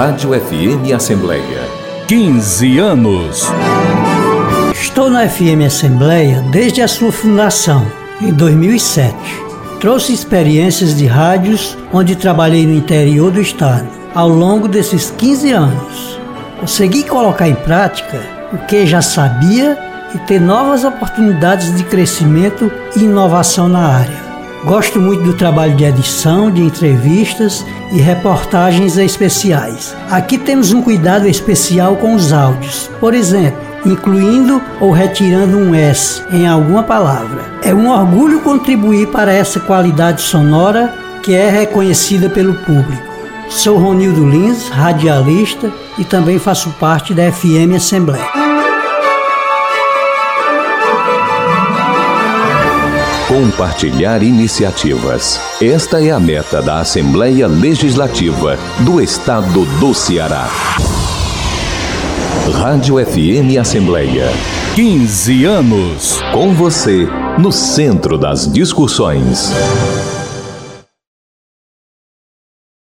Rádio FM Assembleia. 15 anos. Estou na FM Assembleia desde a sua fundação, em 2007. Trouxe experiências de rádios onde trabalhei no interior do estado. Ao longo desses 15 anos, consegui colocar em prática o que já sabia e ter novas oportunidades de crescimento e inovação na área. Gosto muito do trabalho de edição, de entrevistas e reportagens especiais. Aqui temos um cuidado especial com os áudios, por exemplo, incluindo ou retirando um S em alguma palavra. É um orgulho contribuir para essa qualidade sonora que é reconhecida pelo público. Sou Ronildo Lins, radialista e também faço parte da FM Assembleia. Compartilhar iniciativas. Esta é a meta da Assembleia Legislativa do Estado do Ceará. Rádio FM Assembleia. 15 anos. Com você, no centro das discussões.